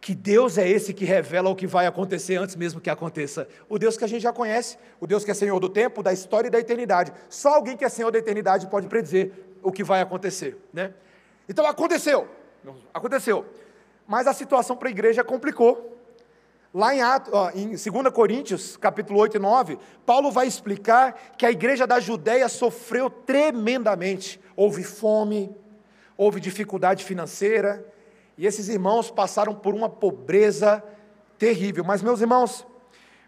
que Deus é esse que revela o que vai acontecer antes mesmo que aconteça. O Deus que a gente já conhece, o Deus que é Senhor do tempo, da história e da eternidade. Só alguém que é Senhor da eternidade pode predizer o que vai acontecer, né? Então aconteceu, aconteceu. Mas a situação para a igreja complicou. Lá em, Ato, em 2 Coríntios, capítulo 8 e 9, Paulo vai explicar que a igreja da Judéia sofreu tremendamente. Houve fome, houve dificuldade financeira, e esses irmãos passaram por uma pobreza terrível. Mas, meus irmãos,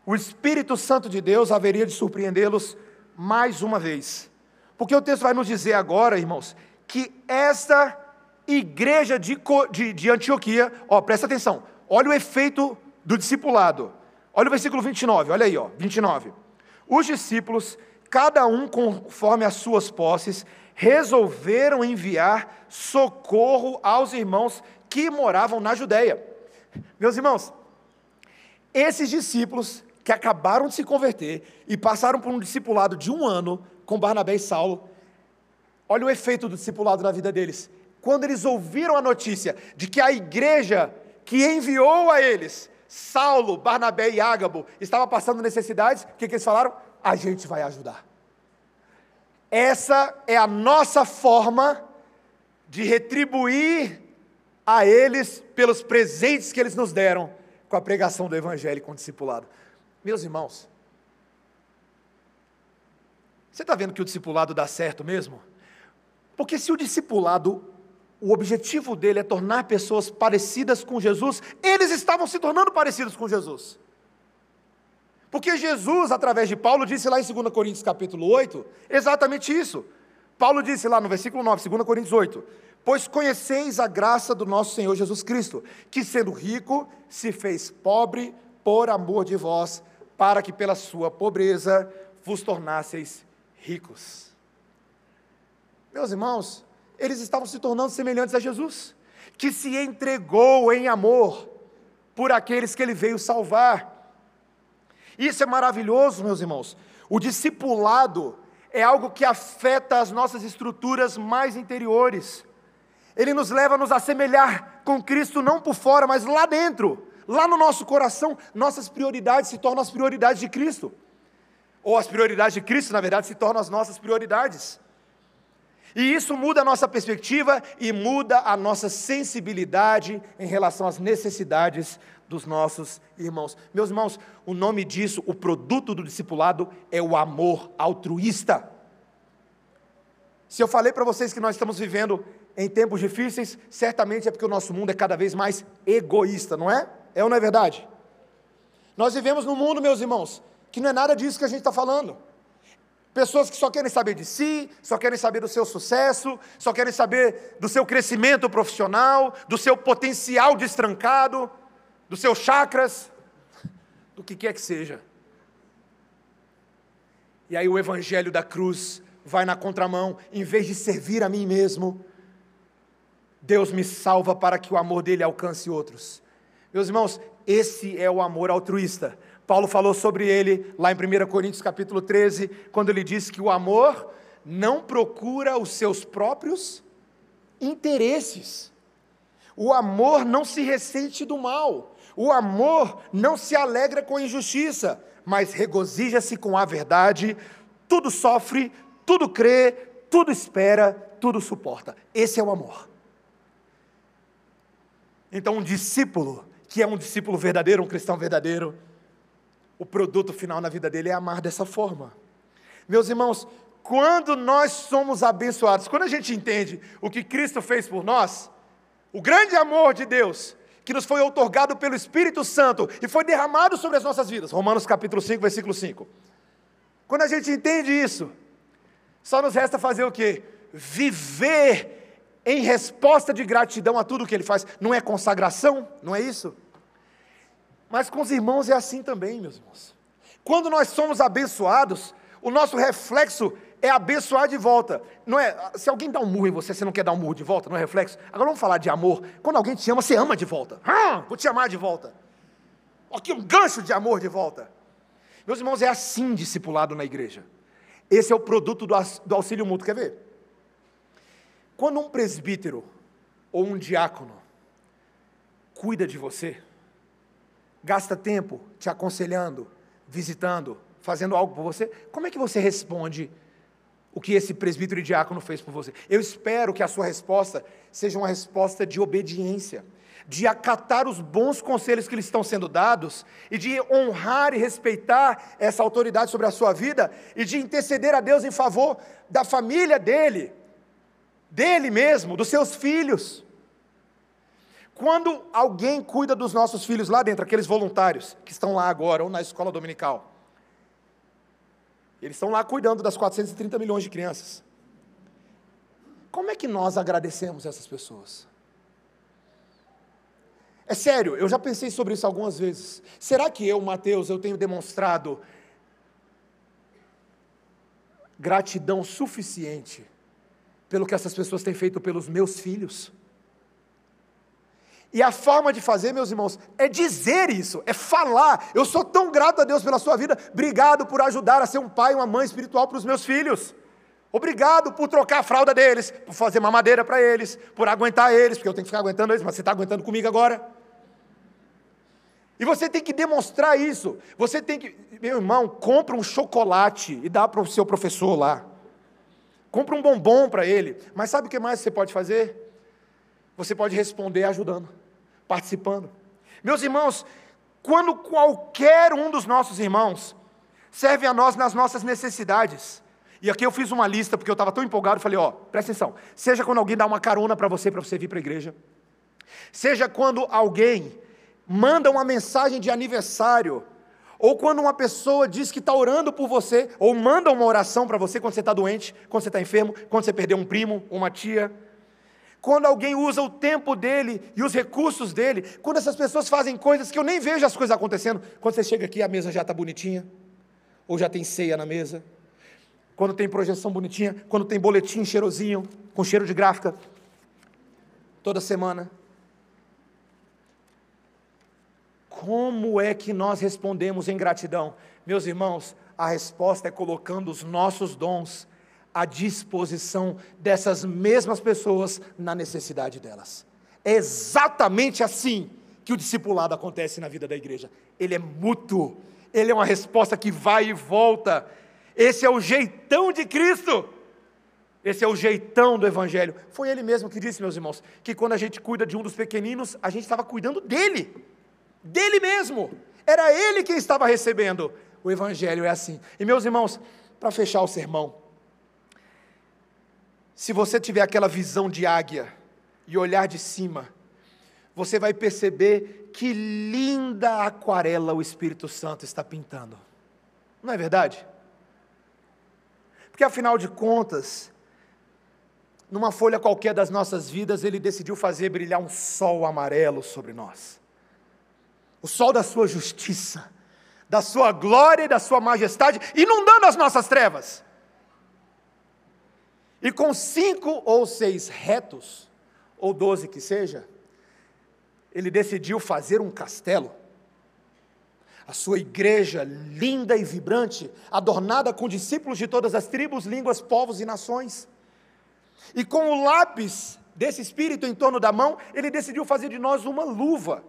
o Espírito Santo de Deus haveria de surpreendê-los mais uma vez. Porque o texto vai nos dizer agora, irmãos, que esta igreja de, de, de Antioquia, ó, presta atenção, olha o efeito do discipulado. Olha o versículo 29, olha aí, ó, 29. Os discípulos, cada um conforme as suas posses, resolveram enviar socorro aos irmãos que moravam na Judéia. Meus irmãos, esses discípulos que acabaram de se converter e passaram por um discipulado de um ano com Barnabé e Saulo, olha o efeito do discipulado na vida deles. Quando eles ouviram a notícia de que a igreja que enviou a eles, Saulo, Barnabé e Ágabo, estava passando necessidades, o que, que eles falaram? A gente vai ajudar. Essa é a nossa forma de retribuir a eles pelos presentes que eles nos deram com a pregação do Evangelho com o discipulado. Meus irmãos, você está vendo que o discipulado dá certo mesmo? Porque se o discipulado, o objetivo dele é tornar pessoas parecidas com Jesus, eles estavam se tornando parecidos com Jesus. Porque Jesus, através de Paulo, disse lá em 2 Coríntios capítulo 8, exatamente isso. Paulo disse lá no versículo 9, 2 Coríntios 8: Pois conheceis a graça do nosso Senhor Jesus Cristo, que sendo rico, se fez pobre por amor de vós, para que pela sua pobreza vos tornasseis ricos. Meus irmãos, eles estavam se tornando semelhantes a Jesus, que se entregou em amor por aqueles que ele veio salvar. Isso é maravilhoso, meus irmãos. O discipulado é algo que afeta as nossas estruturas mais interiores. Ele nos leva a nos assemelhar com Cristo não por fora, mas lá dentro, lá no nosso coração, nossas prioridades se tornam as prioridades de Cristo. Ou as prioridades de Cristo, na verdade, se tornam as nossas prioridades. E isso muda a nossa perspectiva e muda a nossa sensibilidade em relação às necessidades dos nossos irmãos. Meus irmãos, o nome disso, o produto do discipulado é o amor altruísta. Se eu falei para vocês que nós estamos vivendo em tempos difíceis, certamente é porque o nosso mundo é cada vez mais egoísta, não é? É ou não é verdade? Nós vivemos num mundo, meus irmãos, que não é nada disso que a gente está falando. Pessoas que só querem saber de si, só querem saber do seu sucesso, só querem saber do seu crescimento profissional, do seu potencial destrancado, dos seus chakras, do que quer que seja. E aí o evangelho da cruz vai na contramão, em vez de servir a mim mesmo, Deus me salva para que o amor dele alcance outros. Meus irmãos, esse é o amor altruísta. Paulo falou sobre ele lá em 1 Coríntios capítulo 13, quando ele diz que o amor não procura os seus próprios interesses. O amor não se ressente do mal. O amor não se alegra com a injustiça, mas regozija-se com a verdade. Tudo sofre, tudo crê, tudo espera, tudo suporta. Esse é o amor. Então, um discípulo, que é um discípulo verdadeiro, um cristão verdadeiro, o produto final na vida dele é amar dessa forma. Meus irmãos, quando nós somos abençoados, quando a gente entende o que Cristo fez por nós, o grande amor de Deus, que nos foi otorgado pelo Espírito Santo e foi derramado sobre as nossas vidas. Romanos capítulo 5, versículo 5. Quando a gente entende isso, só nos resta fazer o quê? Viver em resposta de gratidão a tudo que ele faz. Não é consagração? Não é isso? Mas com os irmãos é assim também, meus irmãos. Quando nós somos abençoados, o nosso reflexo é abençoar de volta. Não é, se alguém dá um murro em você, você não quer dar um murro de volta, não é reflexo? Agora vamos falar de amor. Quando alguém te ama, você ama de volta. Ah, vou te amar de volta. Aqui um gancho de amor de volta. Meus irmãos, é assim discipulado na igreja. Esse é o produto do auxílio mútuo. Quer ver? Quando um presbítero ou um diácono cuida de você, gasta tempo te aconselhando, visitando, fazendo algo por você, como é que você responde o que esse presbítero e diácono fez por você? Eu espero que a sua resposta seja uma resposta de obediência, de acatar os bons conselhos que lhe estão sendo dados e de honrar e respeitar essa autoridade sobre a sua vida e de interceder a Deus em favor da família dele, dele mesmo, dos seus filhos. Quando alguém cuida dos nossos filhos lá dentro, aqueles voluntários que estão lá agora, ou na escola dominical, eles estão lá cuidando das 430 milhões de crianças. Como é que nós agradecemos essas pessoas? É sério, eu já pensei sobre isso algumas vezes. Será que eu, Mateus, eu tenho demonstrado gratidão suficiente pelo que essas pessoas têm feito pelos meus filhos? E a forma de fazer, meus irmãos, é dizer isso, é falar. Eu sou tão grato a Deus pela sua vida. Obrigado por ajudar a ser um pai e uma mãe espiritual para os meus filhos. Obrigado por trocar a fralda deles, por fazer mamadeira para eles, por aguentar eles, porque eu tenho que ficar aguentando eles, mas você está aguentando comigo agora. E você tem que demonstrar isso. Você tem que, meu irmão, compra um chocolate e dá para o seu professor lá. Compra um bombom para ele. Mas sabe o que mais você pode fazer? Você pode responder ajudando participando. Meus irmãos, quando qualquer um dos nossos irmãos serve a nós nas nossas necessidades, e aqui eu fiz uma lista porque eu estava tão empolgado, falei, ó, presta atenção, seja quando alguém dá uma carona para você, para você vir para a igreja, seja quando alguém manda uma mensagem de aniversário, ou quando uma pessoa diz que está orando por você, ou manda uma oração para você quando você está doente, quando você está enfermo, quando você perdeu um primo, uma tia, quando alguém usa o tempo dele e os recursos dele, quando essas pessoas fazem coisas que eu nem vejo as coisas acontecendo, quando você chega aqui a mesa já está bonitinha, ou já tem ceia na mesa, quando tem projeção bonitinha, quando tem boletim cheirosinho, com cheiro de gráfica, toda semana. Como é que nós respondemos em gratidão? Meus irmãos, a resposta é colocando os nossos dons à disposição dessas mesmas pessoas na necessidade delas. É exatamente assim que o discipulado acontece na vida da igreja. Ele é mútuo, ele é uma resposta que vai e volta. Esse é o jeitão de Cristo. Esse é o jeitão do Evangelho. Foi ele mesmo que disse, meus irmãos, que quando a gente cuida de um dos pequeninos, a gente estava cuidando dele, dele mesmo. Era ele quem estava recebendo. O Evangelho é assim. E, meus irmãos, para fechar o sermão, se você tiver aquela visão de águia e olhar de cima, você vai perceber que linda aquarela o Espírito Santo está pintando. Não é verdade? Porque afinal de contas, numa folha qualquer das nossas vidas, ele decidiu fazer brilhar um sol amarelo sobre nós. O sol da sua justiça, da sua glória e da sua majestade, inundando as nossas trevas. E com cinco ou seis retos, ou doze que seja, ele decidiu fazer um castelo. A sua igreja linda e vibrante, adornada com discípulos de todas as tribos, línguas, povos e nações. E com o lápis desse espírito em torno da mão, ele decidiu fazer de nós uma luva,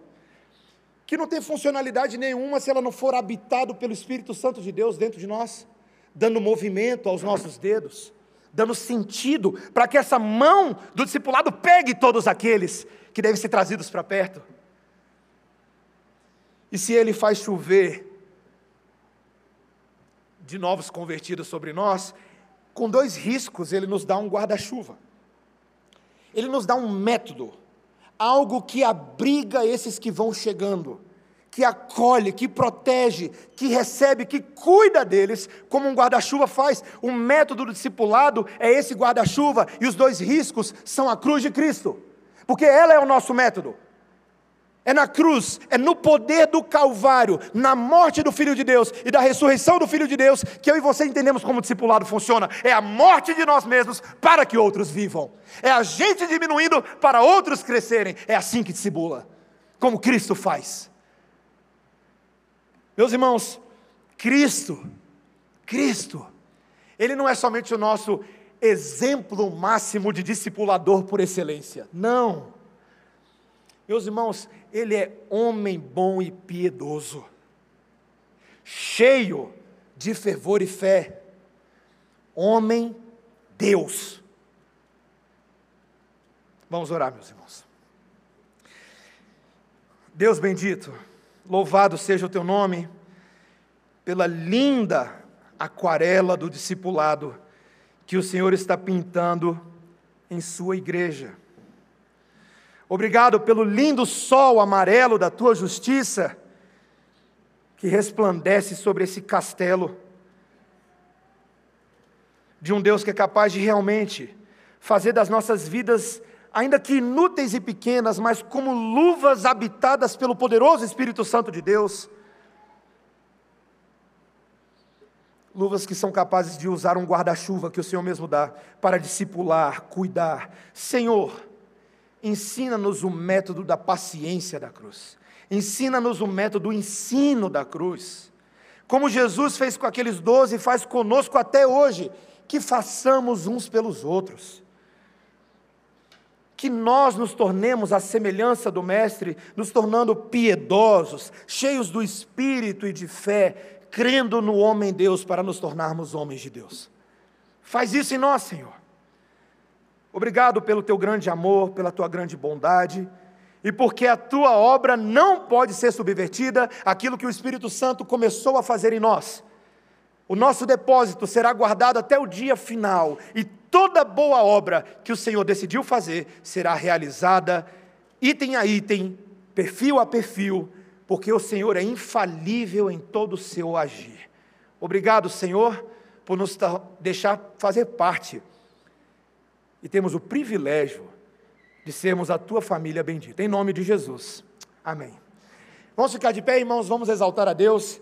que não tem funcionalidade nenhuma se ela não for habitado pelo Espírito Santo de Deus dentro de nós, dando movimento aos nossos dedos, dando sentido para que essa mão do discipulado pegue todos aqueles que devem ser trazidos para perto. E se ele faz chover de novos convertidos sobre nós, com dois riscos, ele nos dá um guarda-chuva. Ele nos dá um método, algo que abriga esses que vão chegando, que acolhe, que protege, que recebe, que cuida deles, como um guarda-chuva faz. O método do discipulado é esse guarda-chuva, e os dois riscos são a cruz de Cristo, porque ela é o nosso método. É na cruz, é no poder do Calvário, na morte do Filho de Deus e da ressurreição do Filho de Deus, que eu e você entendemos como o discipulado funciona. É a morte de nós mesmos para que outros vivam. É a gente diminuindo para outros crescerem. É assim que discipula, como Cristo faz. Meus irmãos, Cristo, Cristo, Ele não é somente o nosso exemplo máximo de discipulador por excelência. Não. Meus irmãos, ele é homem bom e piedoso, cheio de fervor e fé. Homem, Deus. Vamos orar, meus irmãos. Deus bendito, louvado seja o teu nome, pela linda aquarela do discipulado que o Senhor está pintando em sua igreja. Obrigado pelo lindo sol amarelo da tua justiça que resplandece sobre esse castelo de um Deus que é capaz de realmente fazer das nossas vidas, ainda que inúteis e pequenas, mas como luvas habitadas pelo poderoso Espírito Santo de Deus. Luvas que são capazes de usar um guarda-chuva que o Senhor mesmo dá para discipular, cuidar. Senhor, ensina-nos o método da paciência da cruz. Ensina-nos o método do ensino da cruz. Como Jesus fez com aqueles doze, faz conosco até hoje, que façamos uns pelos outros. Que nós nos tornemos a semelhança do Mestre, nos tornando piedosos, cheios do Espírito e de fé, crendo no homem Deus para nos tornarmos homens de Deus. Faz isso em nós, Senhor. Obrigado pelo teu grande amor, pela tua grande bondade, e porque a tua obra não pode ser subvertida, aquilo que o Espírito Santo começou a fazer em nós. O nosso depósito será guardado até o dia final, e toda boa obra que o Senhor decidiu fazer será realizada, item a item, perfil a perfil, porque o Senhor é infalível em todo o seu agir. Obrigado, Senhor, por nos deixar fazer parte e temos o privilégio de sermos a tua família bendita. Em nome de Jesus. Amém. Vamos ficar de pé, irmãos, vamos exaltar a Deus.